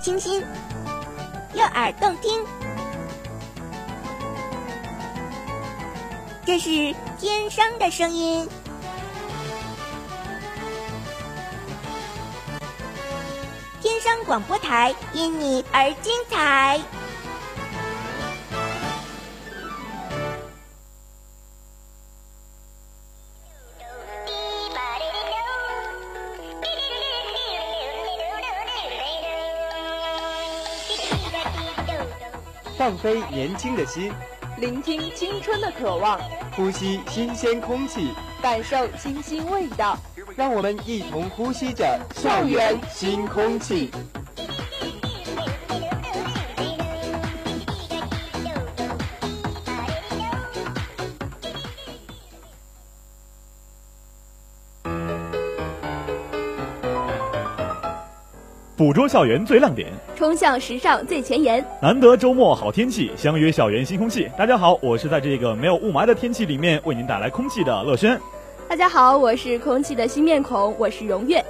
清新，右耳动听，这是天生的声音。天生广播台，因你而精彩。放飞年轻的心，聆听青春的渴望，呼吸新鲜空气，感受清新味道。让我们一同呼吸着校园新空气。捕捉校园最亮点，冲向时尚最前沿。难得周末好天气，相约校园新空气。大家好，我是在这个没有雾霾的天气里面为您带来空气的乐轩。大家好，我是空气的新面孔，我是荣月。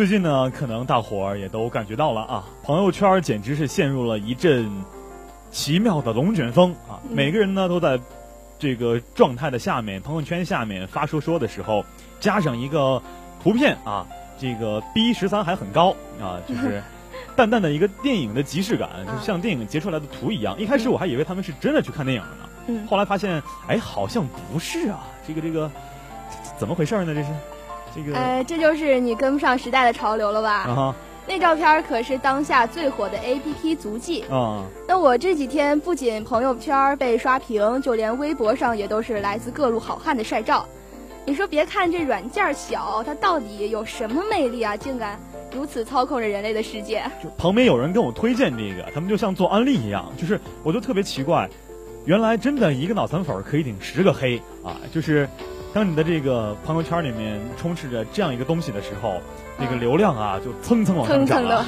最近呢，可能大伙儿也都感觉到了啊，朋友圈简直是陷入了一阵奇妙的龙卷风啊！每个人呢都在这个状态的下面，朋友圈下面发说说的时候，加上一个图片啊，这个 B 十三还很高啊，就是 淡淡的一个电影的即视感，就像电影截出来的图一样。一开始我还以为他们是真的去看电影了呢，后来发现，哎，好像不是啊，这个这个怎么回事呢？这是。这个哎，这就是你跟不上时代的潮流了吧？啊，那照片可是当下最火的 APP 足迹啊。那我这几天不仅朋友圈被刷屏，就连微博上也都是来自各路好汉的晒照。你说，别看这软件小，它到底有什么魅力啊？竟敢如此操控着人类的世界？就旁边有人跟我推荐这个，他们就像做安利一样，就是我就特别奇怪，原来真的一个脑残粉可以顶十个黑啊！就是。当你的这个朋友圈里面充斥着这样一个东西的时候，那个流量啊就蹭蹭往上涨了。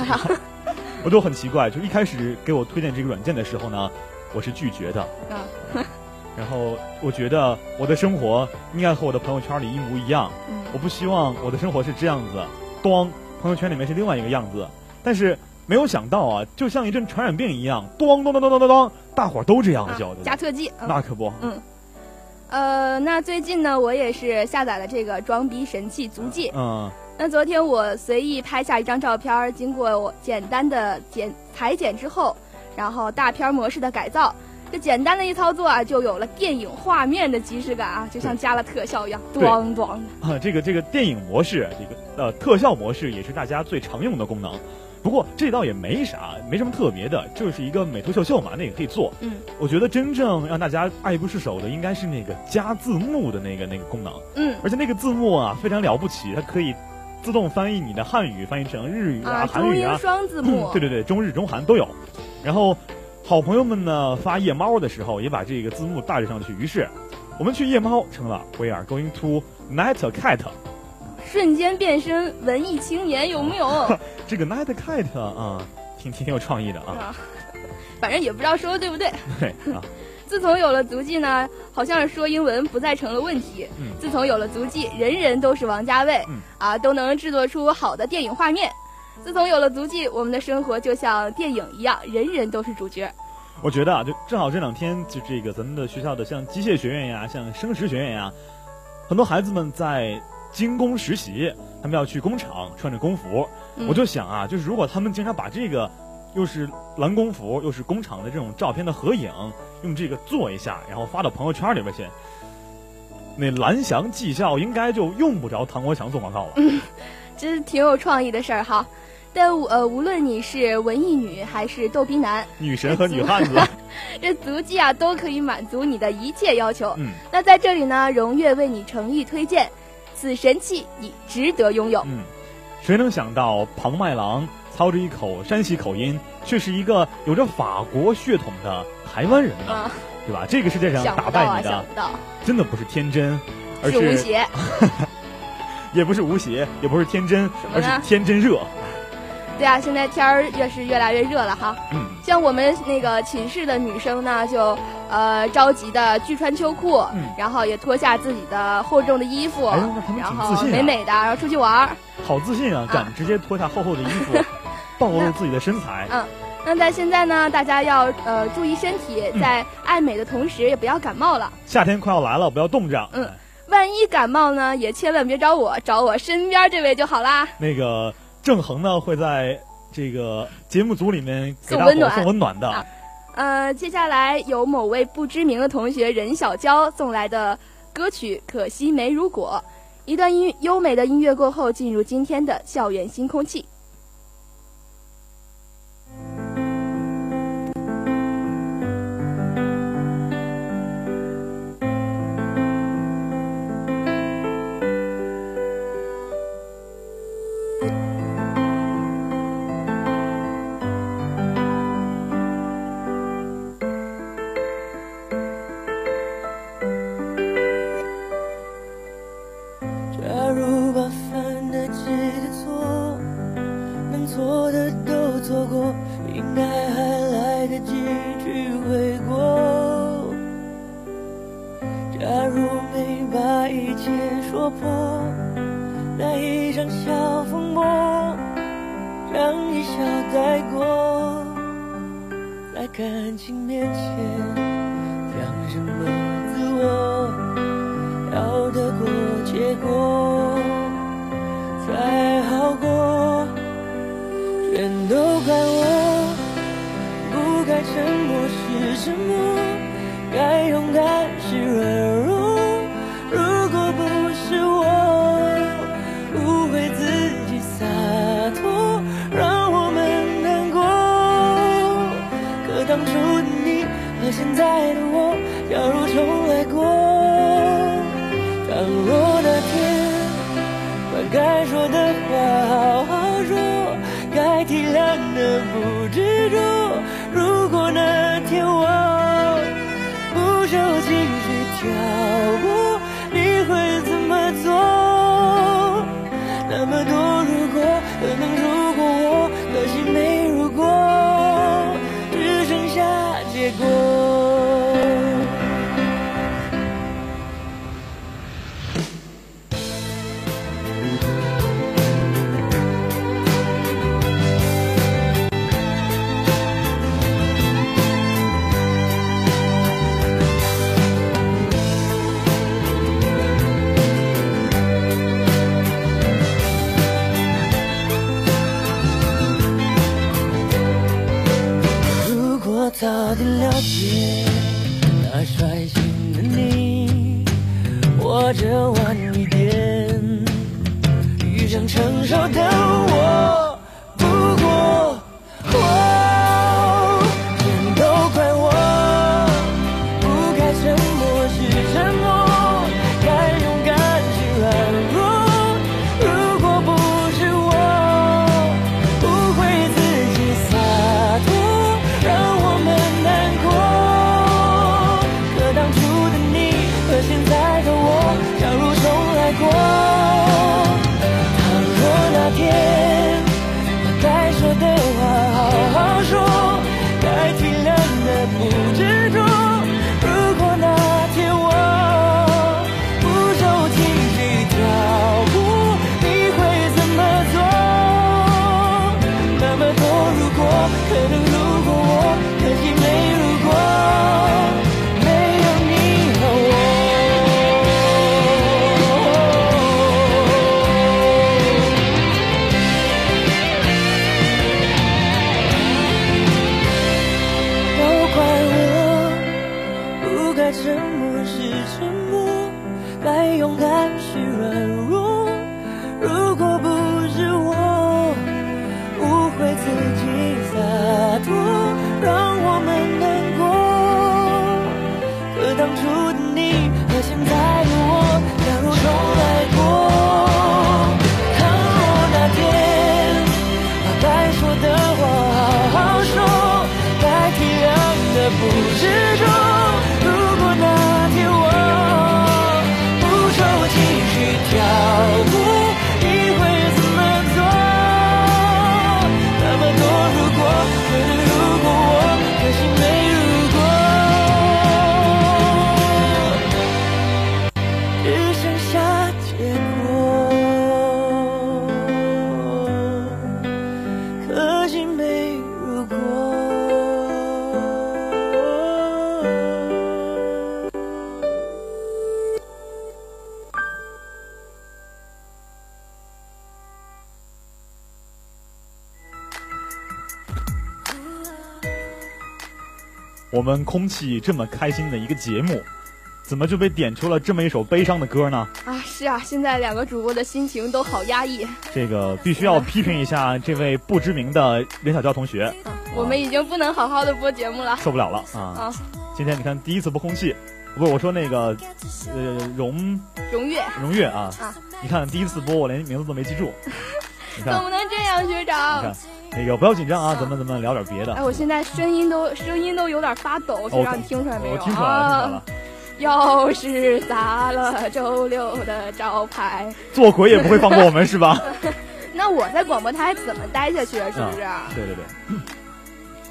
我就很奇怪，就一开始给我推荐这个软件的时候呢，我是拒绝的。嗯。然后我觉得我的生活应该和我的朋友圈里一模一样。嗯。我不希望我的生活是这样子，咣朋友圈里面是另外一个样子。但是没有想到啊，就像一阵传染病一样，咚咚咚咚咚咚咚，大伙儿都这样叫的。加特技，那可不。嗯。呃，那最近呢，我也是下载了这个装逼神器足迹。嗯。那昨天我随意拍下一张照片，经过我简单的剪裁剪之后，然后大片模式的改造，这简单的一操作啊，就有了电影画面的即视感啊，就像加了特效一样，咣咣的。啊，这个这个电影模式，这个呃特效模式也是大家最常用的功能。不过这倒也没啥，没什么特别的，就是一个美图秀秀嘛，那也可以做。嗯，我觉得真正让大家爱不释手的，应该是那个加字幕的那个那个功能。嗯，而且那个字幕啊，非常了不起，它可以自动翻译你的汉语，翻译成日语啊、韩语啊，双字幕。对对对，中日中韩都有。然后，好朋友们呢发夜猫的时候，也把这个字幕带了上去。于是，我们去夜猫成了 We are going to night cat。瞬间变身文艺青年有没有？这个 night cat 啊，挺挺有创意的啊。反正也不知道说的对不对。对啊。自从有了足迹呢，好像是说英文不再成了问题。嗯。自从有了足迹，人人都是王家卫。嗯。啊，都能制作出好的电影画面。自从有了足迹，我们的生活就像电影一样，人人都是主角。我觉得啊，就正好这两天，就这个咱们的学校的像机械学院呀，像生食学院呀，很多孩子们在。精工实习，他们要去工厂穿着工服，我就想啊，就是如果他们经常把这个，又是蓝工服又是工厂的这种照片的合影，用这个做一下，然后发到朋友圈里边去，那蓝翔技校应该就用不着唐国强做广告了。嗯这是挺有创意的事儿哈，但呃，无论你是文艺女还是逗逼男，女神和女汉子，这足迹啊都可以满足你的一切要求。嗯，那在这里呢，荣月为你诚意推荐。此神器你值得拥有。嗯，谁能想到庞麦郎操着一口山西口音，却是一个有着法国血统的台湾人呢？对吧？这个世界上打败你的，真的不是天真，而是无邪。也不是无邪，也不是天真，而是天真热。对啊，现在天儿越是越来越热了哈。嗯，像我们那个寝室的女生呢，就呃着急的拒穿秋裤，嗯，然后也脱下自己的厚重的衣服，哎那他们挺自信美美的，然后出去玩儿。好自信啊，敢直接脱下厚厚的衣服，暴露自己的身材。嗯，那在现在呢，大家要呃注意身体，在爱美的同时，也不要感冒了。夏天快要来了，不要冻着。嗯，万一感冒呢，也千万别找我，找我身边这位就好啦。那个。郑恒呢会在这个节目组里面给大伙送温暖的。呃，接下来有某位不知名的同学任小娇送来的歌曲《可惜没如果》，一段音优美的音乐过后，进入今天的校园新空气。泊，那一场小风波，让一笑带过。在感情面前，讲什么自我，要得过且过，才好过。全都怪我，不该沉默是沉默。该说的话好好说该体谅的不执 today 我们空气这么开心的一个节目，怎么就被点出了这么一首悲伤的歌呢？啊，是啊，现在两个主播的心情都好压抑。这个必须要批评一下这位不知名的任小娇同学。我们已经不能好好的播节目了，受不了了啊！啊，今天你看第一次播空气，不是我说那个，呃，荣荣月荣月啊，啊你看第一次播我连名字都没记住，你看怎么能这样，学长？那个不要紧张啊，咱们咱们聊点别的。哎，我现在声音都声音都有点发抖，不知道你听出来没有？我听出来了，了。要是砸了周六的招牌，做鬼也不会放过我们是吧？那我在广播台怎么待下去啊？是不是？对对对。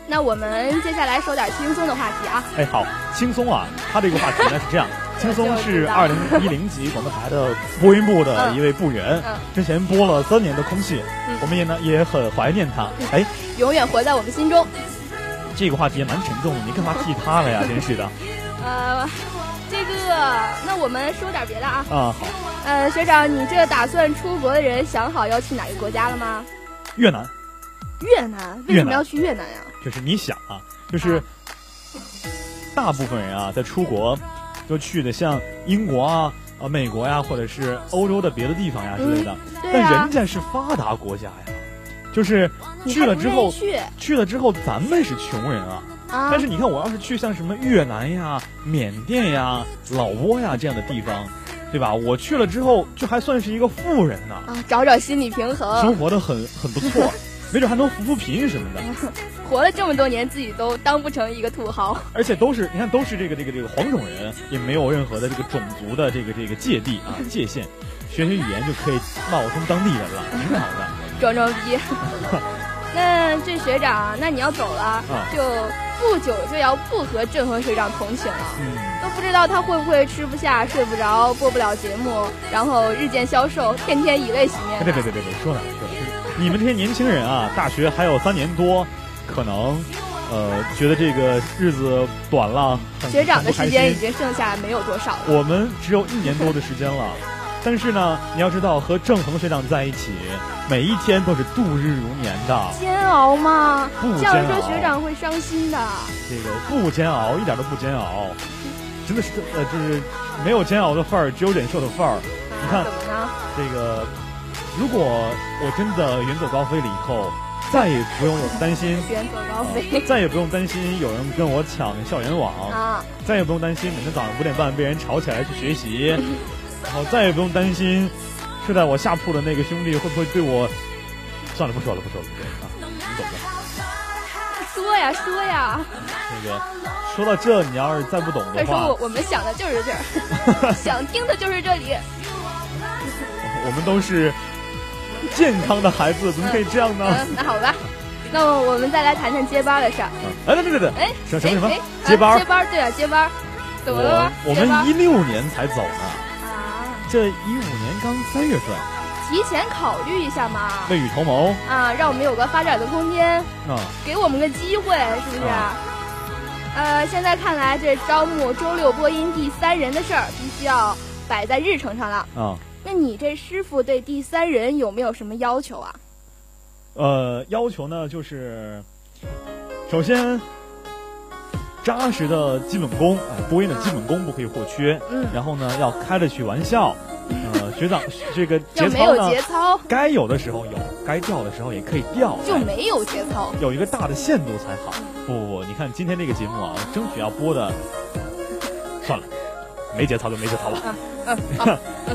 那我们接下来说点轻松的话题啊。哎，好，轻松啊！他这个话题呢是这样。轻松是二零一零级广播台的播音部的一位部员，之前播了三年的空气，我们也呢也很怀念他，哎，永远活在我们心中。这个话题也蛮沉重的，你干嘛替他了呀？真是的。呃，这个，那我们说点别的啊。啊好。呃，学长，你这打算出国的人想好要去哪个国家了吗？越南。越南？为什么要去越南呀？就是你想啊，就是大部分人啊在出国。就去的像英国啊、啊美国呀，或者是欧洲的别的地方呀之类的，但人家是发达国家呀，就是去了之后，去了之后咱们是穷人啊。但是你看，我要是去像什么越南呀、缅甸呀、老挝呀这样的地方，对吧？我去了之后，就还算是一个富人呢。啊，找找心理平衡，生活的很很不错。没准还能扶扶贫什么的，活了这么多年，自己都当不成一个土豪。而且都是你看，都是这个这个这个黄种人，也没有任何的这个种族的这个这个界地啊界限，学学语言就可以冒充当地人了，挺好的。装装逼。那这学长，那你要走了，就不久就要不和郑和学长同寝了，都不知道他会不会吃不下、睡不着、播不了节目，然后日渐消瘦，天天以泪洗面。别别别别别说呢，说呢。你们这些年轻人啊，大学还有三年多，可能，呃，觉得这个日子短了。学长的时间已经剩下没有多少了。我们只有一年多的时间了，但是呢，你要知道和郑恒学长在一起，每一天都是度日如年的，煎熬吗？不这样说学长会伤心的。这个不煎熬，一点都不煎熬，真的是呃，就是没有煎熬的份儿，只有忍受的份儿。你看啊怎么呢？这个，如果我真的远走高飞了以后，再也不用有担心，远走高飞再也不用担心有人跟我抢校园网，啊！再也不用担心每天早上五点半被人吵起来去学习，然后再也不用担心睡在我下铺的那个兄弟会不会对我……算了，不说了，不说了，不说了啊，你懂的。说呀说呀，那个说到这，你要是再不懂的话快说我，我们想的就是这儿，想听的就是这里。我们都是 健康的孩子，怎么可以这样呢？嗯，那好吧，那么我们再来谈谈接班的事儿。哎，对对对对，哎，什什么什么哎哎接班啊接班，对啊，接班，怎么了吗？我们一六年才走呢，啊，这一五年刚三月份，提前考虑一下嘛。未雨绸缪啊，让我们有个发展的空间，啊，给我们个机会，是不是？啊呃，现在看来，这招募周六播音第三人的事儿，必须要摆在日程上了。啊，那你这师傅对第三人有没有什么要求啊？呃，要求呢就是，首先扎实的基本功，哎，播音的基本功不可以或缺。嗯然后呢，要开得起玩笑，呃，学长这个要没有节操呢，节操，该有的时候有，该掉的时候也可以掉，哎就没有节操。有一个大的限度才好。不不不，你看今天这个节目啊，争取要播的，算了，没节操就没节操吧。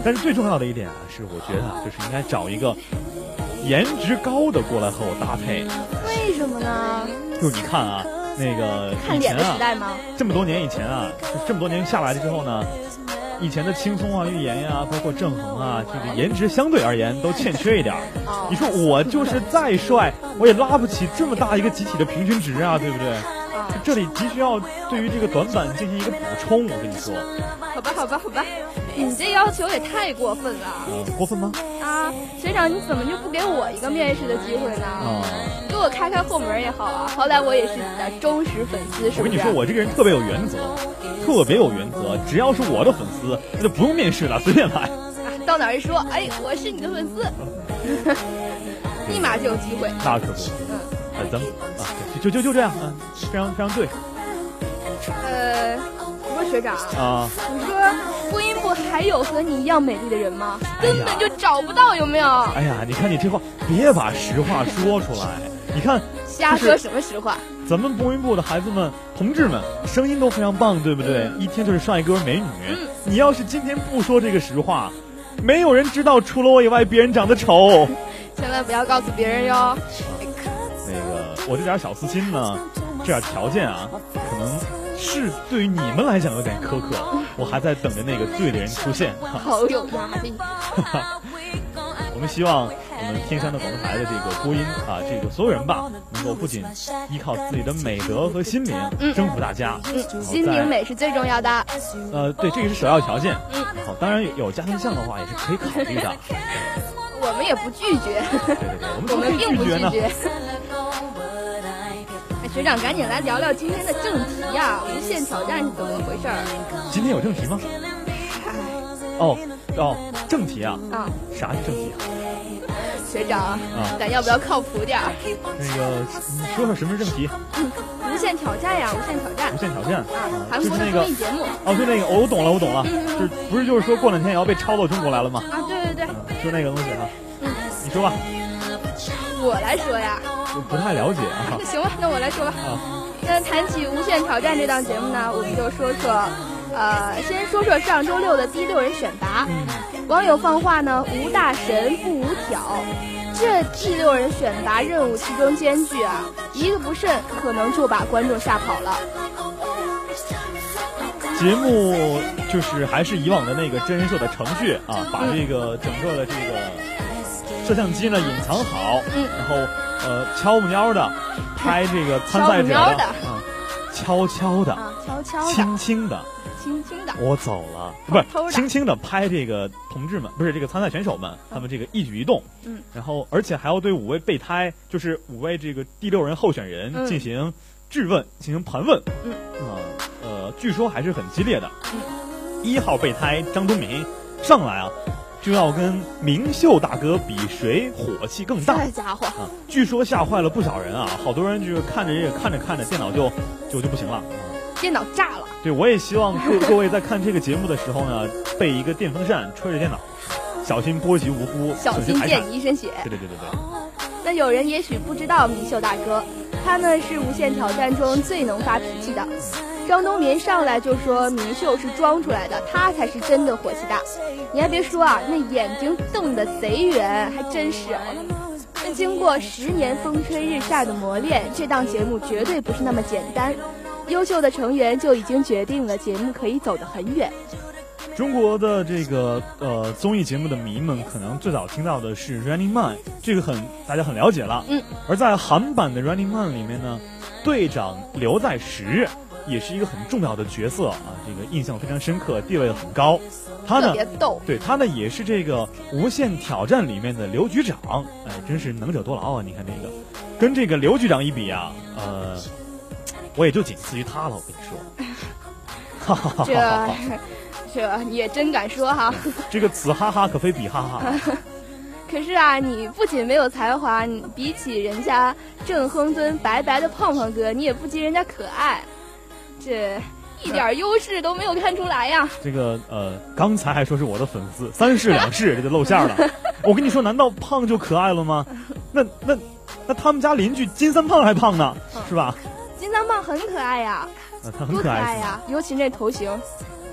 但是最重要的一点啊，是我觉得啊，就是应该找一个颜值高的过来和我搭配。为什么呢？就是你看啊，那个看脸以前啊，的时代吗？这么多年以前啊，这么多年下来了之后呢，以前的轻松啊、预言呀、包括郑恒啊，这个颜值相对而言都欠缺一点你说我就是再帅，我也拉不起这么大一个集体的平均值啊，对不对？啊，这里急需要对于这个短板进行一个补充，我跟你说，好吧，好吧，好吧，你这要求也太过分了嗯，过分吗？啊！学长，你怎么就不给我一个面试的机会呢？啊、给我开开后门也好啊，好歹我也是你的忠实粉丝，是不是？我跟你说，我这个人特别有原则，特别有原则，只要是我的粉丝，那就不用面试了，随便来。啊到哪一说，哎，我是你的粉丝，立马就有机会。那可不，嗯，哎，咱们啊，就就就就这样，嗯，非常非常对呃，不过学长，啊。你说播音部还有和你一样美丽的人吗？哎根本就找不到，有没有？哎呀，你看你这话，别把实话说出来。你看瞎说什么实话？咱们播音部的孩子们、同志们，声音都非常棒，对不对？一听就是帅哥美女。嗯你要是今天不说这个实话，没有人知道除了我以外，别人长得丑。千万不要告诉别人哟。那个，我这点小私心呢，这点条件啊，可能是对于你们来讲有点苛刻。我还在等着那个对的人出现。好有压力。我们希望我们天山的广播台的这个播音啊，这个所有人吧，能够不仅依靠自己的美德和心灵嗯征服大家，嗯，心灵美是最重要的。呃，对，这个是首要条件。嗯，好，当然有家庭项的话也是可以考虑的。我们也不拒绝，对对对，我们 我怎么拒绝呢？学长，赶紧来聊聊今天的正题呀！无限挑战是怎么回事儿？今天有正题吗？哦哦，正题啊，啊，啥是正题啊？学长，啊咱要不要靠谱点儿？那个，你说说什么是正题？无限挑战呀，无限挑战无限挑战啊，啊，韩国的就是那个综艺节目哦，就那个，我懂了，我懂了，嗯嗯就是不是就是说过两天也要被抄到中国来了吗？啊，对对对，嗯，就那个东西啊，嗯，你说吧，我来说呀。我不太了解啊那行吧，那我来说吧。啊，那谈起《无限挑战》这档节目呢，我们就说说，呃，先说说上周六的第六人选拔。嗯，网友放话呢，无大神不无挑。这第六人选拔任务其中艰巨啊，一个不慎可能就把观众吓跑了。节目就是还是以往的那个真人秀的程序啊，把这个整个的这个摄像机呢隐藏好，嗯然后呃悄不蔫的拍这个参赛者悄不蔫的啊，悄悄的、啊，悄悄的，轻轻的，轻轻的，我走了，不是轻轻的拍这个同志们，不是这个参赛选手们，他们这个一举一动，嗯，然后而且还要对五位备胎，就是五位这个第六人候选人嗯进行质问，进行盘问，嗯啊呃，据说还是很激烈的。嗯一号备胎张东明上来啊，就要跟明秀大哥比谁火气更大。这家伙啊，据说吓坏了不少人啊，好多人就是看着这个看着看着电脑就就就不行了，电脑炸了。对，我也希望各 各位在看这个节目的时候呢，备一个电风扇吹着电脑，小心波及无辜，小心溅你一身血。对对对对对。那有人也许不知道明秀大哥，他呢是无限挑战中最能发脾气的。张冬民上来就说明秀是装出来的，他才是真的火气大。你还别说啊，那眼睛瞪得贼圆，还真是。那经过十年风吹日晒的磨练，这档节目绝对不是那么简单。优秀的成员就已经决定了节目可以走得很远。中国的这个呃综艺节目的迷们可能最早听到的是《Running Man》，这个很大家很了解了。嗯。而在韩版的《Running Man》里面呢，队长刘在石也是一个很重要的角色啊，这个印象非常深刻，地位很高。他呢。对他呢，也是这个《无限挑战》里面的刘局长，哎，真是能者多劳啊！你看这个，跟这个刘局长一比啊，呃，我也就仅次于他了。我跟你说，哈哈哈哈这。也真敢说哈！这个此哈哈可非彼哈哈。可是啊，你不仅没有才华，你比起人家正亨敦白白的胖胖哥，你也不及人家可爱，这一点优势都没有看出来呀。这个呃，刚才还说是我的粉丝，三世两世这就露馅了。我跟你说，难道胖就可爱了吗？那那那他们家邻居金三胖还胖呢，是吧？金三胖很可爱呀，他很可爱呀，尤其那头型。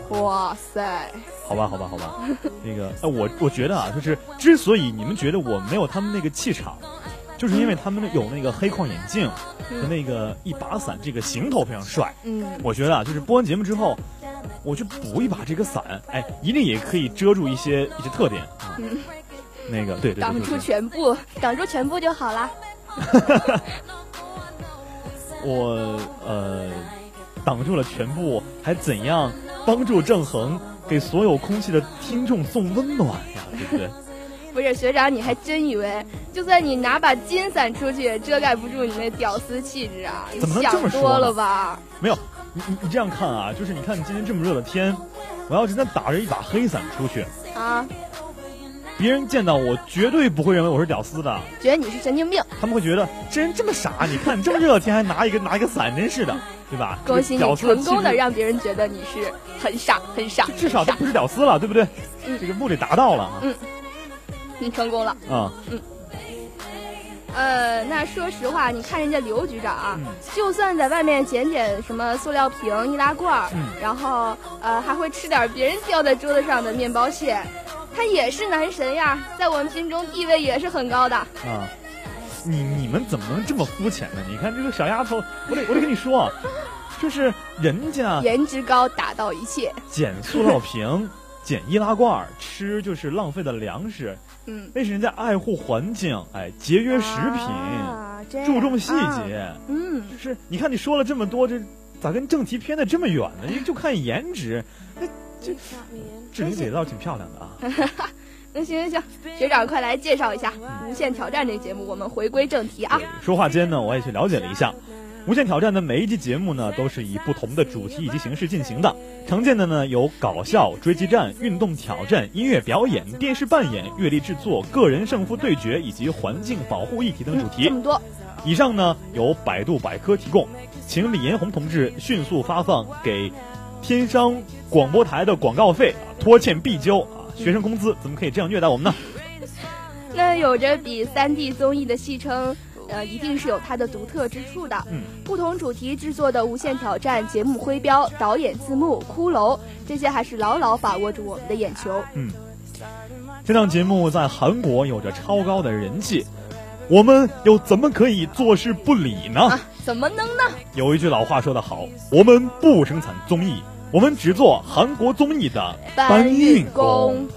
哇塞！好吧，好吧，好吧，那个，呃，我我觉得啊，就是之所以你们觉得我没有他们那个气场，就是因为他们有那个黑框眼镜和那个一把伞，这个行头非常帅。嗯，我觉得啊，就是播完节目之后，我去补一把这个伞，哎，一定也可以遮住一些一些特点啊。那个，对对对，挡住全部，挡住全部就好了。我呃，挡住了全部，还怎样？帮助郑恒给所有空气的听众送温暖呀，对不对？不是学长，你还真以为就算你拿把金伞出去，遮盖不住你那屌丝气质啊？怎么能这么说？多了吧？没有，你你你这样看啊，就是你看你今天这么热的天，我要是再打着一把黑伞出去啊，别人见到我绝对不会认为我是屌丝的，觉得你是神经病。他们会觉得这人这么傻，你看这么热的天还拿一个拿一个伞，真是的。对吧？恭喜你成功的让别人觉得你是很傻很傻，至少他不是屌丝了，对不对？嗯，这个目的达到了。嗯，你成功了。啊，嗯。呃，那说实话，你看人家刘局长啊，就算在外面捡捡什么塑料瓶、易拉罐，然后呃还会吃点别人掉在桌子上的面包屑，他也是男神呀，在我们心中地位也是很高的。啊。你你们怎么能这么肤浅呢？你看这个小丫头，我得我得跟你说，就是人家颜值高打到一切，捡塑料瓶、捡易拉罐吃就是浪费的粮食，嗯，那是人家爱护环境，哎，节约食品，注重细节，嗯，就是你看你说了这么多，这咋跟正题偏的这么远呢？因为就看颜值，那这志玲姐倒挺漂亮的啊。那行行行，学长快来介绍一下《无限挑战》这个节目。我们回归正题啊。说话间呢，我也去了解了一下，《无限挑战》的每一集节目呢，都是以不同的主题以及形式进行的。常见的呢有搞笑、追击战、运动挑战、音乐表演、电视扮演、阅历制作、个人胜负对决以及环境保护议题等主题。这么多。以上呢由百度百科提供，请李彦宏同志迅速发放给天商广播台的广告费，拖欠必交。学生工资怎么可以这样虐待我们呢？那有着比三 D 综艺的戏称，呃，一定是有它的独特之处的。嗯，不同主题制作的《无限挑战》节目徽标、导演字幕、骷髅，这些还是牢牢把握住我们的眼球。嗯，这档节目在韩国有着超高的人气，我们又怎么可以坐视不理呢？啊，怎么能呢？有一句老话说得好，我们不生产综艺。我们只做韩国综艺的搬运工，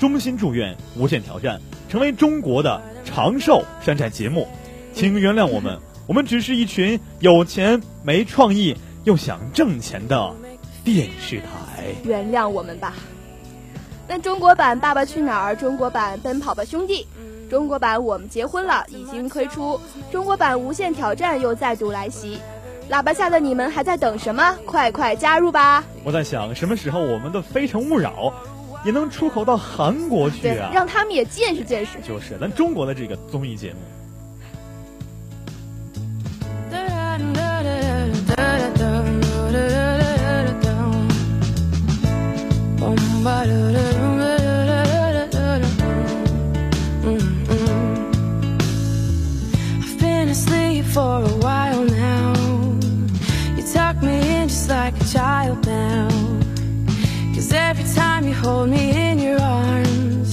衷心祝愿《无限挑战》成为中国的长寿山寨节目，请原谅我们，我们只是一群有钱没创意又想挣钱的电视台，原谅我们吧。那中国版《爸爸去哪儿》、中国版《奔跑吧兄弟》、中国版《我们结婚了》已经推出，中国版《无限挑战》又再度来袭。喇叭下的你们还在等什么？快快加入吧！我在想，什么时候我们的《非诚勿扰》也能出口到韩国去，啊！让他们也见识见识。就是咱中国的这个综艺节目。For a while like a child now. Cause every time you hold me in your arms,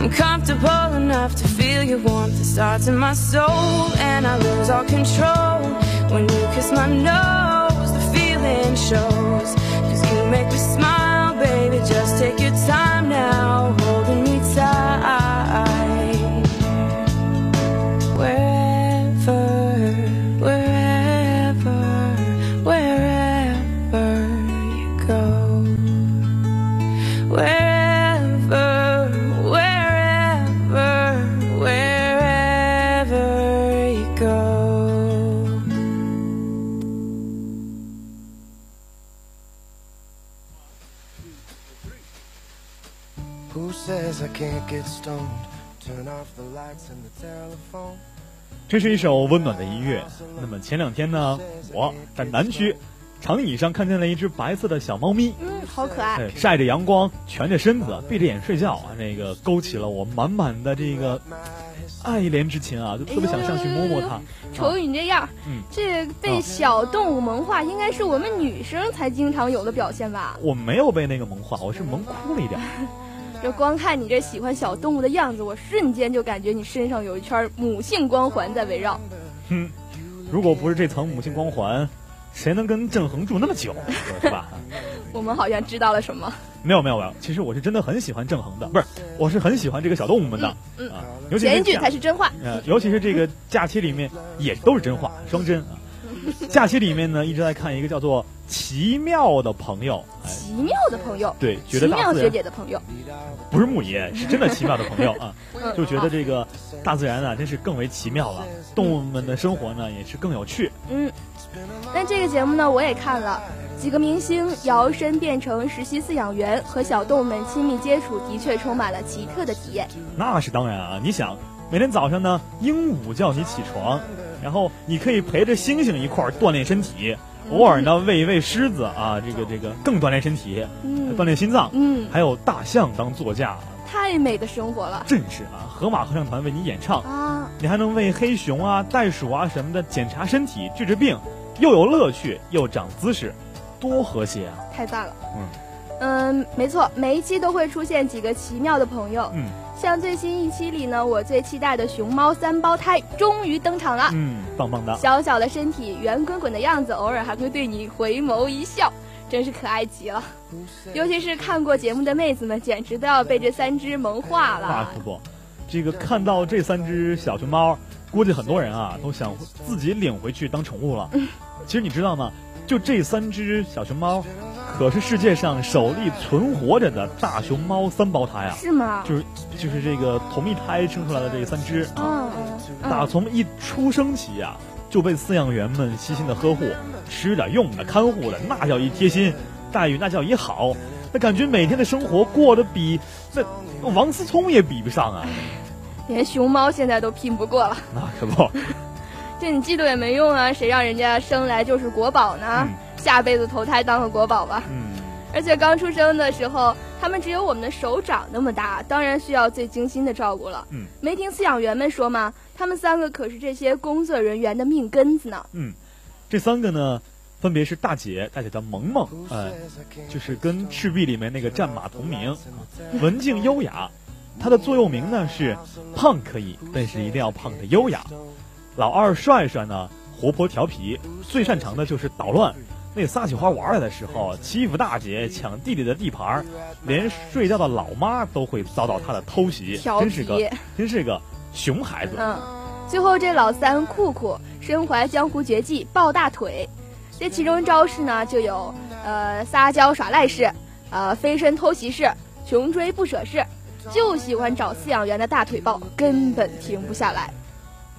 I'm comfortable enough to feel your warmth. It starts in my soul, and I lose all control. When you kiss my nose, the feeling shows. Cause you make me smile, baby. Just take your time now, 这是一首温暖的音乐。那么前两天呢，我在南区长椅上看见了一只白色的小猫咪，嗯，好可爱。对，晒着阳光，蜷着身子，闭着眼睡觉啊，那个勾起了我满满的这个爱怜之情啊，就特别想上去摸摸它。瞅你这样，嗯这被小动物萌化，应该是我们女生才经常有的表现吧？我没有被那个萌化，我是萌哭了一点。这光看你这喜欢小动物的样子，我瞬间就感觉你身上有一圈母性光环在围绕。哼，如果不是这层母性光环，谁能跟郑恒住那么久，是吧？我们好像知道了什么。没有没有没有，其实我是真的很喜欢郑恒的，不是，我是很喜欢这个小动物们的。嗯啊，尤其是前一句才是真话。呃，尤其是这个假期里面也都是真话，双真啊。假期里面呢，一直在看一个叫做《奇妙的朋友》，哎，奇妙的朋友，对，觉奇妙学姐的朋友，不是木爷，是真的奇妙的朋友啊，嗯就觉得这个大自然啊，真是更为奇妙了，动物们的生活呢也是更有趣。嗯，那这个节目呢，我也看了。几个明星摇身变成实习饲养员，和小动物们亲密接触，的确充满了奇特的体验。那是当然啊，你想，每天早上呢，鹦鹉叫你起床，然后你可以陪着猩猩一块儿锻炼身体，偶尔呢喂一喂狮子啊，这个这个更锻炼身体，嗯锻炼心脏。嗯，还有大象当座驾，太美的生活了真是啊！河马合唱团为你演唱，啊！你还能为黑熊啊、袋鼠啊什么的检查身体、治治病，又有乐趣又长姿势，多和谐啊！太赞了。嗯嗯，没错，每一期都会出现几个奇妙的朋友。嗯像最新一期里呢，我最期待的熊猫三胞胎终于登场了。嗯，棒棒的。小小的身体，圆滚滚的样子，偶尔还会对你回眸一笑，真是可爱极了。尤其是看过节目的妹子们，简直都要被这三只萌化那了。可不，这个看到这三只小熊猫，估计很多人啊都想自己领回去当宠物了。其实你知道吗？就这三只小熊猫，可是世界上首例存活着的大熊猫三胞胎啊！是吗？就是就是这个同一胎生出来的这三只啊，打从一出生起呀、就被饲养员们悉心的呵护，吃的、用的、看护的，那叫一贴心，待遇那叫一好，那感觉每天的生活过得比那王思聪也比不上啊！连熊猫现在都拼不过了，那可不，这你嫉妒也没用啊！谁让人家生来就是国宝呢？嗯下辈子投胎当个国宝吧。嗯，而且刚出生的时候，他们只有我们的手掌那么大，当然需要最精心的照顾了。嗯，没听饲养员们说吗？他们三个可是这些工作人员的命根子呢。嗯，这三个呢，分别是大姐，大姐叫萌萌，呃，就是跟赤壁里面那个战马同名，啊文静优雅。她的座右铭呢是胖可以，但是一定要胖的优雅。老二帅帅呢活泼调皮，最擅长的就是捣乱。那撒起花玩来的时候，欺负大姐，抢弟弟的地盘儿，连睡觉的老妈都会遭到他的偷袭，调真是个真是个熊孩子。嗯，最后这老三酷酷身怀江湖绝技抱大腿，这其中招式呢就有呃撒娇耍赖式，呃飞身偷袭式，穷追不舍式，就喜欢找饲养员的大腿抱，根本停不下来。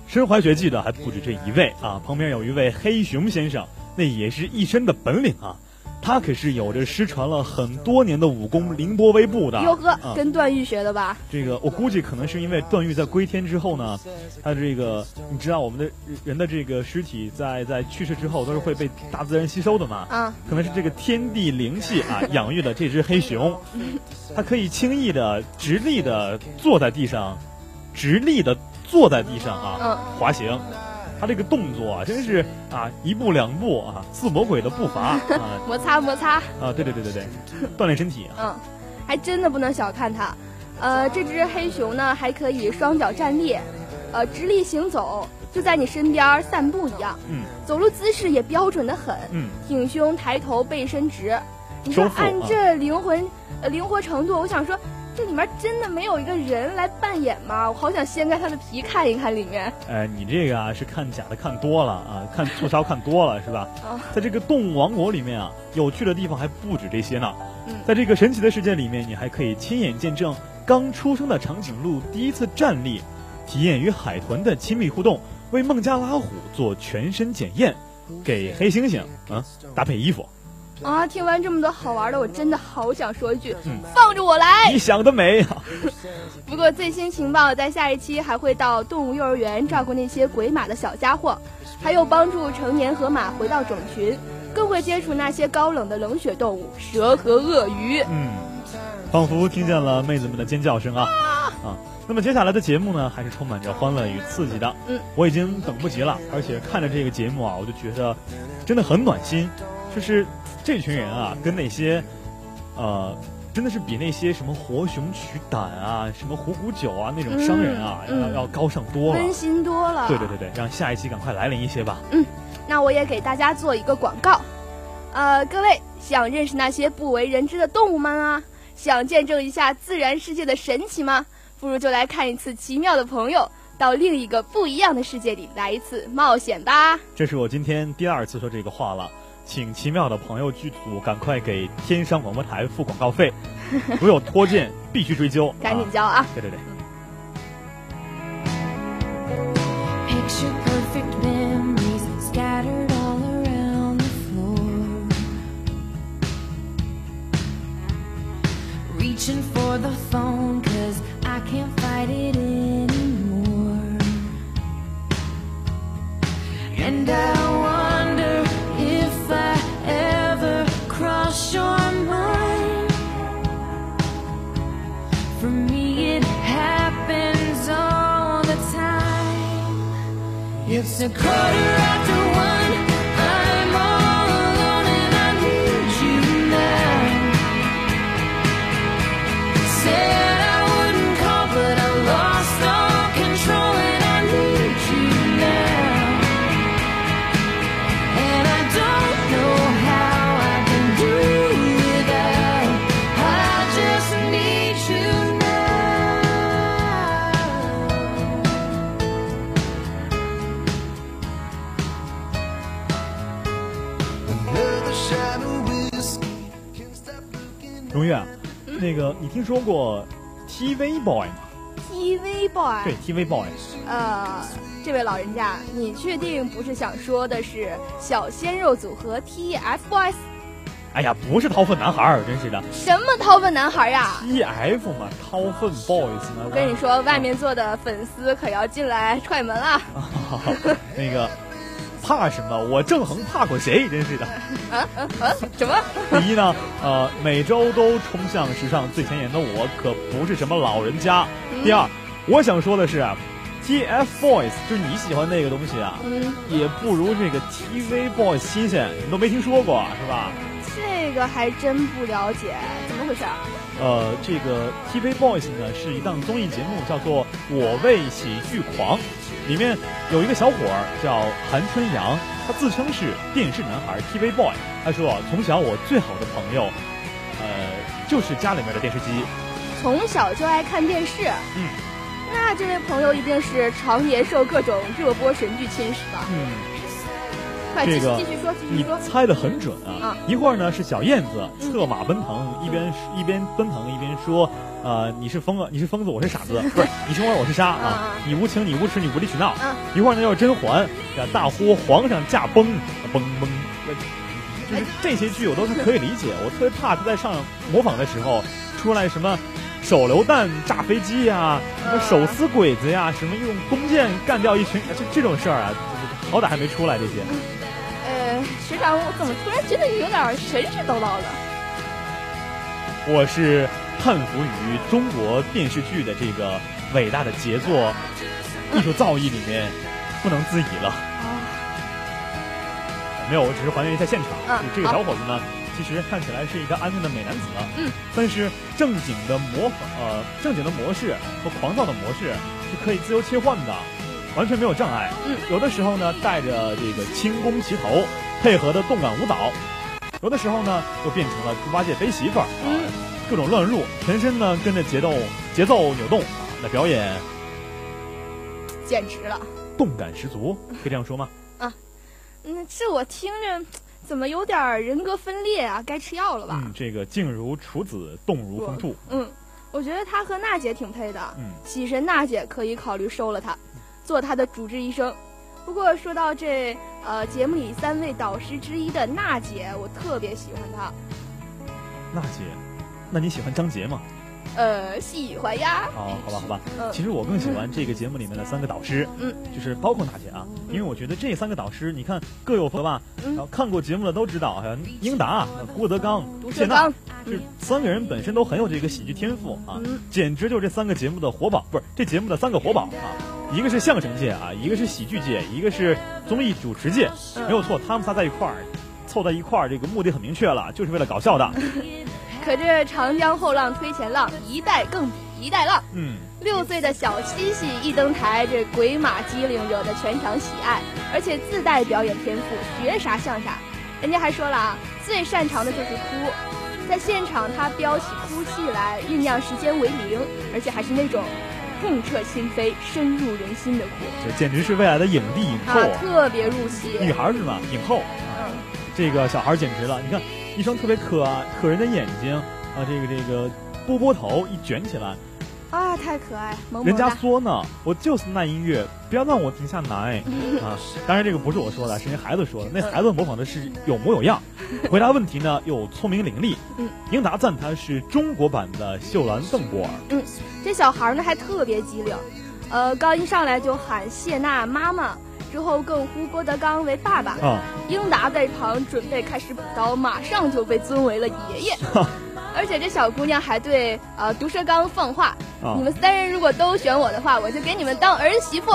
身怀绝技的还不止这一位啊，旁边有一位黑熊先生，那也是一身的本领啊。他可是有着失传了很多年的武功凌波微步的。哟呵，啊跟段誉学的吧？这个我估计可能是因为段誉在归天之后呢，他这个你知道我们的人的这个尸体在在去世之后都是会被大自然吸收的嘛，啊，可能是这个天地灵气啊养育了这只黑熊，它可以轻易的直立的坐在地上，直立的坐在地上啊嗯滑行。他这个动作啊，真是啊，一步两步啊，似魔鬼的步伐啊 摩擦摩擦，啊，对对对对对，锻炼身体啊。嗯，还真的不能小看它。呃，这只黑熊呢，还可以双脚站立，呃，直立行走，就在你身边散步一样。嗯，走路姿势也标准的很。嗯，挺胸抬头，背伸直。你说按这灵魂，呃，灵活程度，我想说，这里面真的没有一个人来扮演吗？我好想掀开他的皮看一看里面。哎，你这个啊是看假的看多了啊，看促销看多了是吧？啊 在这个动物王国里面啊，有趣的地方还不止这些呢。嗯在这个神奇的世界里面，你还可以亲眼见证刚出生的长颈鹿第一次站立，体验与海豚的亲密互动，为孟加拉虎做全身检验，给黑猩猩啊搭配衣服。啊，听完这么多好玩的，我真的好想说一句，嗯放着我来。你想得美啊！不过最新情报在下一期还会到动物幼儿园照顾那些鬼马的小家伙，还有帮助成年河马回到种群，更会接触那些高冷的冷血动物蛇和鳄鱼。嗯，仿佛听见了妹子们的尖叫声啊啊！那么接下来的节目呢，还是充满着欢乐与刺激的。嗯，我已经等不及了，而且看着这个节目啊，我就觉得真的很暖心。就是这群人啊，跟那些呃，真的是比那些什么活熊取胆啊、什么虎骨酒啊那种商人啊，要要高尚多了。温馨多了。对对对对，让下一期赶快来临一些吧。嗯那我也给大家做一个广告，呃，各位想认识那些不为人知的动物们啊，想见证一下自然世界的神奇吗？不如就来看一次《奇妙的朋友》，到另一个不一样的世界里来一次冒险吧。这是我今天第二次说这个话了，请奇妙的朋友剧组赶快给天商广播台付广告费，如有拖欠必须追究。赶紧啊交啊！对对对。Picture perfect memories scattered all around the floor. Reaching for the phone, cause I can't fight it It's a quarter after 荣月，那个你听说过 TV Boy 吗？TV boy，对，TV Boy。呃，这位老人家，你确定不是想说的是小鲜肉组合 TFBOYS？哎呀，不是掏粪男孩儿，真是的什么掏粪男孩呀？，TF 嘛，掏粪 Boys 呢？我跟你说，外面坐的粉丝可要进来踹门了。那个怕什么？我郑恒怕过谁？真是的。啊啊啊！什么？第一呢，呃，每周都冲向时尚最前沿的我，可不是什么老人家。第二，我想说的是啊，TFBOYS 就是你喜欢那个东西啊，嗯，也不如这个 TV Boys 新鲜，你都没听说过是吧？这个还真不了解，怎么回事啊？呃，这个 TV Boys 呢是一档综艺节目，叫做《我为喜剧狂》，里面有一个小伙儿叫韩春阳，他自称是电视男孩 TV Boy。他说啊，从小我最好的朋友，呃，就是家里面的电视机。从小就爱看电视。嗯，那这位朋友一定是常年受各种热播神剧侵蚀吧？嗯，这个你。猜的很准啊！啊一会儿呢是小燕子策马奔腾，一边一边奔腾一边说，呃，你是疯子，你是疯子，我是傻子，不是你是我，我是沙啊啊！你无情，你无耻，你无理取闹。啊一会儿呢又是甄嬛，呀大呼皇上驾崩，崩崩，就是这些剧我都是可以理解，我特别怕他在上模仿的时候出来什么手榴弹炸飞机呀，什么手撕鬼子呀，什么用弓箭干掉一群，就这种事儿啊，好歹还没出来这些。呃，学长，我怎么突然觉得你有点神神叨叨的？我是叹服于中国电视剧的这个伟大的杰作、艺术造诣里面不能自已了。没有，我只是还原一下现场。嗯，这个小伙子呢，其实看起来是一个安分的美男子。嗯，但是正经的模仿，呃，正经的模式和狂躁的模式是可以自由切换的，完全没有障碍。嗯，有的时候呢，带着这个轻功齐头，配合的动感舞蹈；有的时候呢，又变成了猪八戒背媳妇儿，嗯，各种乱入，全身呢跟着节奏节奏扭动啊，那表演简直了，动感十足，可以这样说吗？啊。嗯，这我听着怎么有点人格分裂啊？该吃药了吧？嗯，这个静如处子，动如风兔。嗯，我觉得他和娜姐挺配的。嗯，喜神娜姐可以考虑收了他，做他的主治医生。不过说到这，呃，节目里三位导师之一的娜姐，我特别喜欢她。娜姐，那你喜欢张杰吗？呃，喜欢呀。哦，好吧，好吧。嗯，其实我更喜欢这个节目里面的三个导师。嗯，就是包括娜姐啊，因为我觉得这三个导师，你看各有风吧。嗯。然后看过节目的都知道，好像英达、郭德纲、谢娜，这三个人本身都很有这个喜剧天赋啊，简直就是这三个节目的活宝，不是这节目的三个活宝啊。一个是相声界啊，一个是喜剧界，一个是综艺主持界，没有错，他们仨在一块儿，凑在一块儿，这个目的很明确了，就是为了搞笑的。可这长江后浪推前浪，一代更比一代浪。嗯，六岁的小西西一登台，这鬼马机灵惹得全场喜爱，而且自带表演天赋，学啥像啥。人家还说了啊，最擅长的就是哭，在现场他飙起哭戏来，酝酿时间为零，而且还是那种痛彻心扉、深入人心的哭。这简直是未来的影帝影后啊！特别入戏。女孩是吗？影后。嗯，这个小孩简直了，你看。一双特别可可人的眼睛啊，这个这个波波头一卷起来，啊，太可爱，萌萌人家说呢，我就是那音乐，不要让我停下来 啊！当然这个不是我说的，是人孩子说的。那孩子模仿的是有模有样，回答问题呢又聪明伶俐。嗯，英达赞他是中国版的秀兰邓波尔。嗯，这小孩呢还特别机灵，呃，刚一上来就喊谢娜妈妈。之后更呼郭德纲为爸爸，啊，英达在旁准备开始补刀，马上就被尊为了爷爷。而且这小姑娘还对呃毒舌刚放话：“你们三人如果都选我的话，我就给你们当儿媳妇。”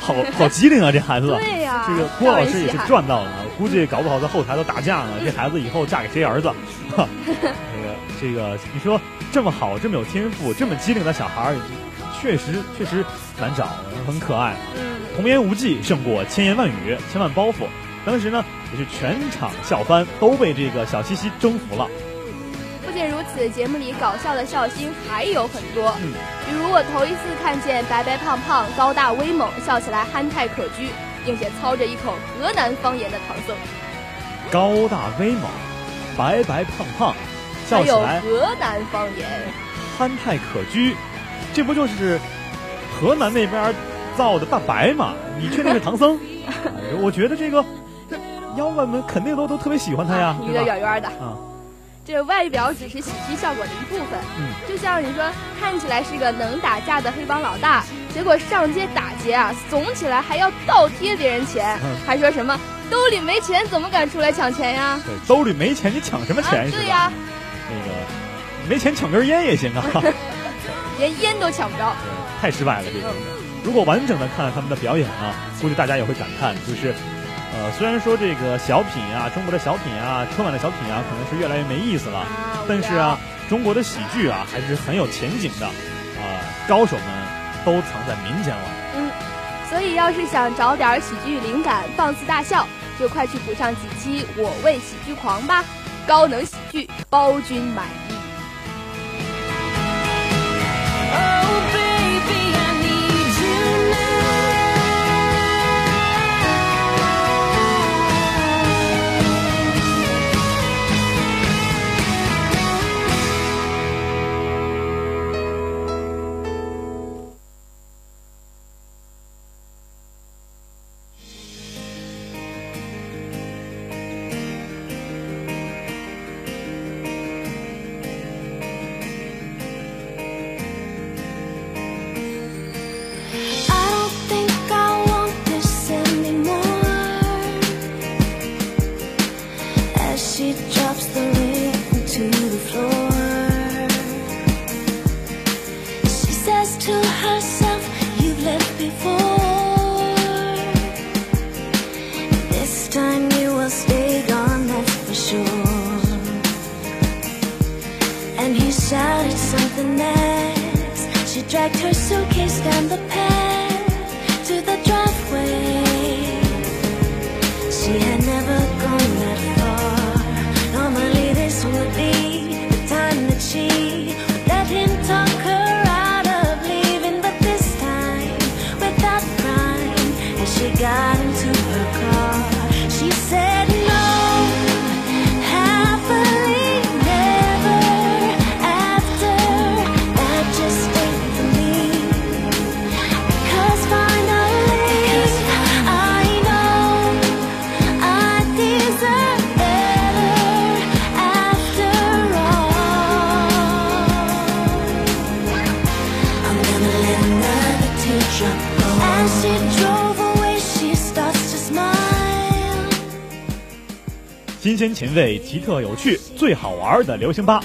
好好机灵啊，这孩子。对呀，这个郭老师也是赚到了，估计搞不好在后台都打架呢。这孩子以后嫁给谁儿子？这个这个，你说这么好、这么有天赋、这么机灵的小孩，确实确实难找，很可爱。嗯。童言无忌胜过千言万语，千万包袱。当时呢，也是全场笑翻，都被这个小西西征服了。不仅如此，节目里搞笑的笑星还有很多。嗯，比如我头一次看见白白胖胖、高大威猛、笑起来憨态可掬，并且操着一口河南方言的唐僧。高大威猛，白白胖胖，笑起来河南方言，憨态可掬，这不就是河南那边？造的大白吗，你确定是唐僧？我觉得这个这妖怪们肯定都都特别喜欢他呀，离得远远的啊。这外表只是喜剧效果的一部分，嗯，就像你说看起来是个能打架的黑帮老大，结果上街打劫啊，怂起来还要倒贴别人钱，还说什么兜里没钱怎么敢出来抢钱呀？对，兜里没钱你抢什么钱？对呀，那个没钱抢根烟也行啊，连烟都抢不着，太失败了这个。如果完整的看了他们的表演啊，估计大家也会感叹，就是，呃，虽然说这个小品啊，中国的小品啊，春晚的小品啊，可能是越来越没意思了，但是啊，中国的喜剧啊，还是很有前景的，啊，高手们都藏在民间了。嗯，所以要是想找点喜剧灵感，放肆大笑，就快去补上几期《我为喜剧狂》吧，高能喜剧包君满鲜前卫、奇特有趣、最好玩的流行吧。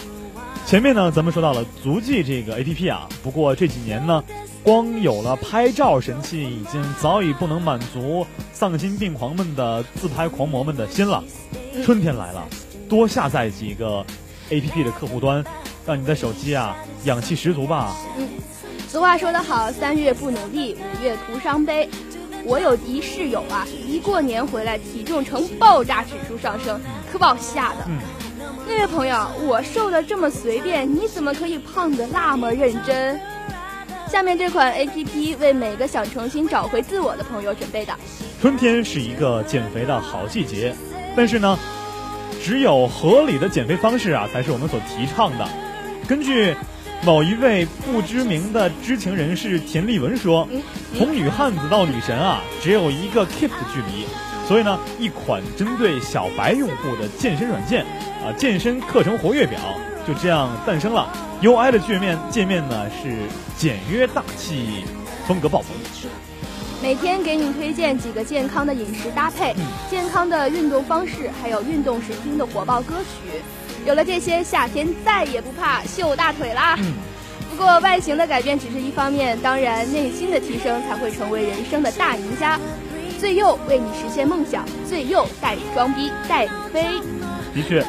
前面呢，咱们说到了足迹这个 A P P 啊，不过这几年呢，光有了拍照神器，已经早已不能满足丧心病狂们的自拍狂魔们的心了。春天来了，多下载几个 A P P 的客户端，让你的手机啊氧气十足吧。嗯俗话说得好，三月不努力，五月徒伤悲。我有一室友啊，一过年回来，体重呈爆炸指数上升，可把我吓的。嗯那位朋友，我瘦的这么随便，你怎么可以胖的那么认真？下面这款 A P P 为每个想重新找回自我的朋友准备的。春天是一个减肥的好季节，但是呢，只有合理的减肥方式啊，才是我们所提倡的。根据某一位不知名的知情人士田立文说，从女汉子到女神啊，只有一个 keep 的距离。所以呢，一款针对小白用户的健身软件啊，健身课程活跃表就这样诞生了。UI 的界面界面呢是简约大气，风格爆棚。每天给你推荐几个健康的饮食搭配、健康的运动方式，还有运动时听的火爆歌曲。有了这些，夏天再也不怕秀大腿啦。不过外形的改变只是一方面，当然内心的提升才会成为人生的大赢家。最右为你实现梦想，最右带你装逼带你飞。的确，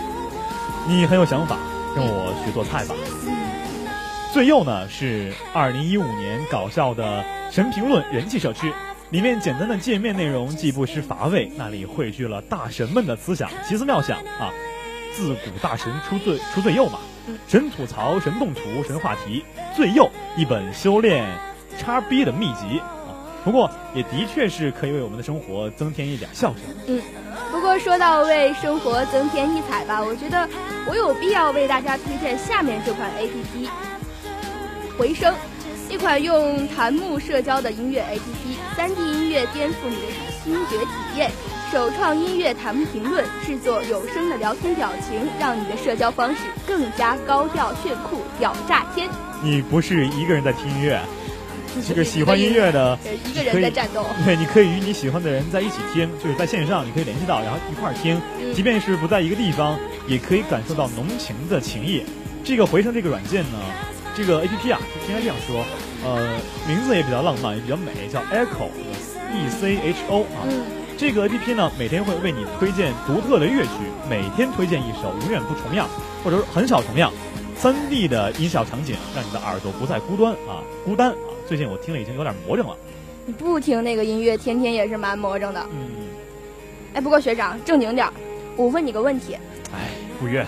你很有想法，跟我学做菜吧。最右呢是二零一五年搞笑的神评论人气社区，里面简单的界面内容既不失乏味，那里汇聚了大神们的思想，奇思妙想啊！自古大神出最出最右嘛，神吐槽、神动图、神话题，最右一本修炼叉逼的秘籍。不过也的确是可以为我们的生活增添一点笑声。嗯，不过说到为生活增添异彩吧，我觉得我有必要为大家推荐下面这款 APP。回声，一款用弹幕社交的音乐 APP，三 D 音乐颠覆你的听觉体验，首创音乐弹幕评论，制作有声的聊天表情，让你的社交方式更加高调炫酷，屌炸天！你不是一个人在听音乐，这个喜欢音乐的一个人在战斗。对，你可以与你喜欢的人在一起听，就是在线上，你可以联系到，然后一块儿听，即便是不在一个地方，也可以感受到浓情的情谊。这个回声这个软件呢？这个 A P P 啊，应该这样说，呃，名字也比较浪漫，也比较美，叫 Echo，E C H O 啊。嗯、这个 A P P 呢，每天会为你推荐独特的乐曲，每天推荐一首永远不重样，或者说很少重样，三 D 的音效场景，让你的耳朵不再孤单啊，孤单啊。最近我听了已经有点魔怔了。你不听那个音乐，天天也是蛮魔怔的。嗯。哎，不过学长正经点儿，我问你个问题。哎，不约。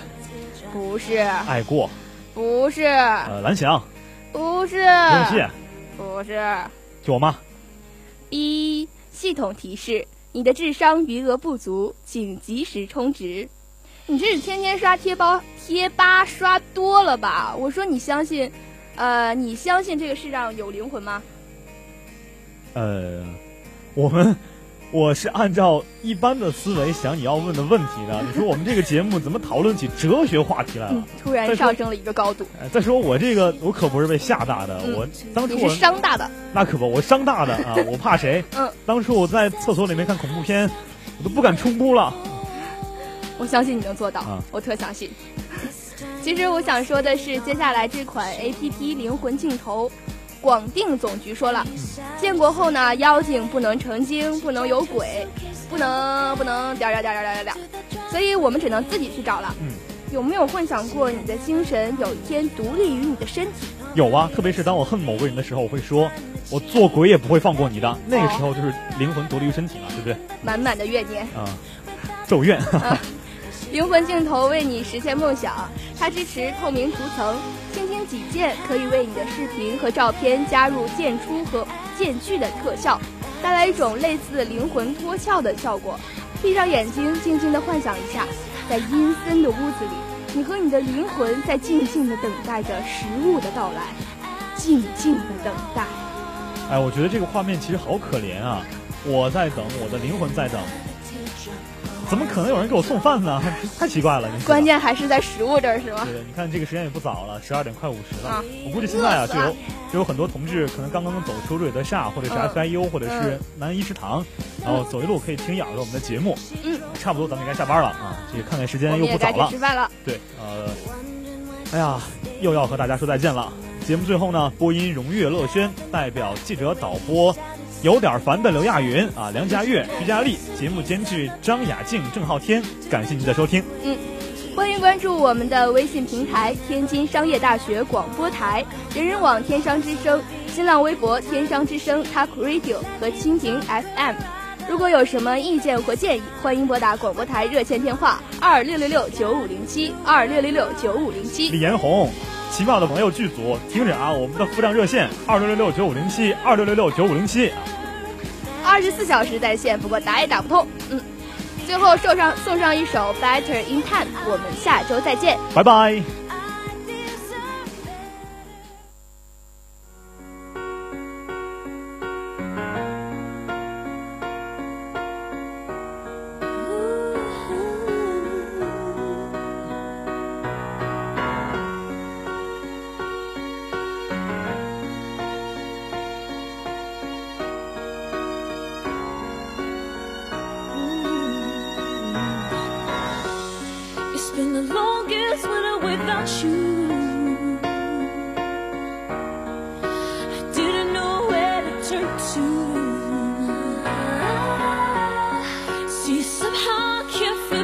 不是。爱过。不是，呃，蓝翔，不是，游戏，不是，就我妈。一系统提示：你的智商余额不足，请及时充值。你这是天天刷贴吧贴吧刷多了吧？我说你相信，呃，你相信这个世上有灵魂吗？呃，我们。我是按照一般的思维想你要问的问题的。你说 我们这个节目怎么讨论起哲学话题来了？嗯、突然上升了一个高度。再说我这个，我可不是被吓大的，嗯、我当初我是伤大的。那可不，我伤大的啊！我怕谁？嗯，当初我在厕所里面看恐怖片，我都不敢出屋了。我相信你能做到，啊、我特相信。其实我想说的是，接下来这款 A P P 灵魂镜头。广定总局说了，建国后呢，妖精不能成精，不能有鬼，不能不能点点点点点点，所以我们只能自己去找了。嗯，有没有幻想过你的精神有一天独立于你的身体？有啊，特别是当我恨某个人的时候，我会说，我做鬼也不会放过你的。那个时候就是灵魂独立于身体嘛，对不对？满满的怨念。啊，咒怨。灵魂镜头为你实现梦想，它支持透明图层，轻轻几键可以为你的视频和照片加入渐出和渐聚的特效，带来一种类似灵魂脱壳的效果。闭上眼睛，静静的幻想一下，在阴森的屋子里，你和你的灵魂在静静的等待着食物的到来，静静的等待。哎，我觉得这个画面其实好可怜啊！我在等，我的灵魂在等。怎么可能有人给我送饭呢？太奇怪了！关键还是在食物这儿是吗？对，你看这个时间也不早了，十二点快五十了。我估计现在啊，就有就有很多同志可能刚刚走出瑞德厦，或者是 FIU，或者是南一食堂，然后走一路可以听一耳朵我们的节目。嗯，差不多咱们也该下班了啊！这个看看时间又不早了。吃饭了。对，呃，哎呀，又要和大家说再见了。节目最后呢，播音荣月乐轩代表记者导播。有点烦的刘亚云啊，梁佳悦、徐佳丽，节目监制张雅静、郑浩天，感谢您的收听。嗯，欢迎关注我们的微信平台“天津商业大学广播台”、人人网“天商之声”、新浪微博“天商之声 Talk Radio” 和蜻蜓 FM。如果有什么意见或建议，欢迎拨打广播台热线电话二六六六九五零七二六六六九五零七。李彦宏。奇妙的朋友剧组，听着啊，我们的付账热线二六六六九五零七二六六六九五零七，二十四小时在线，不过打也打不通。嗯，最后送上送上一首 Better in Time，我们下周再见，拜拜。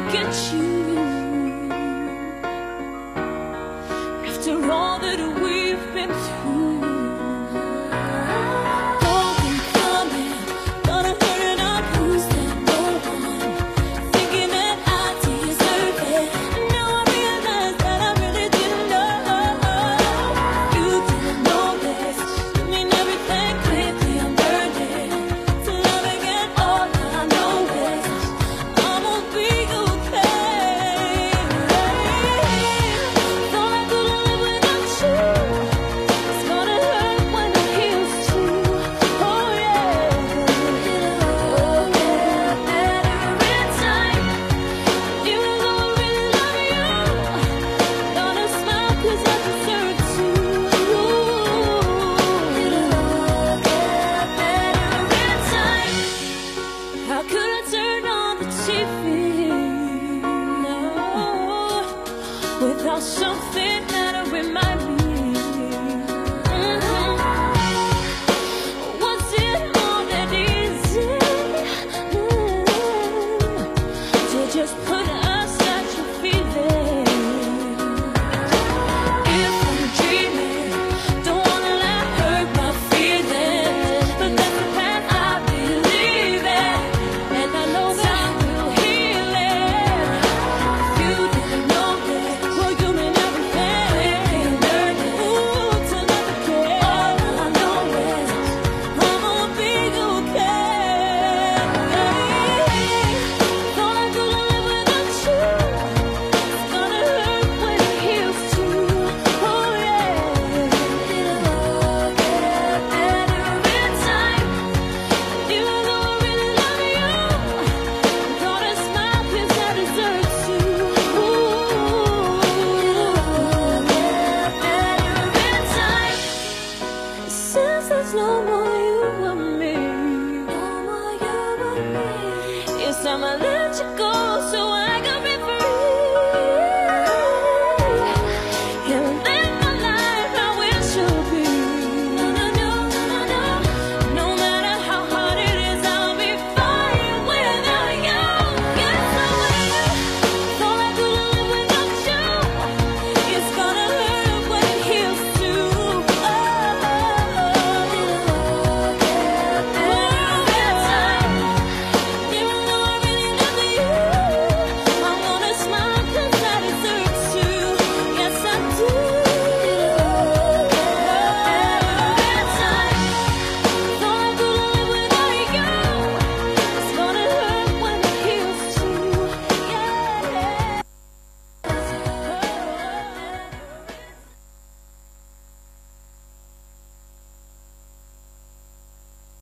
look at you.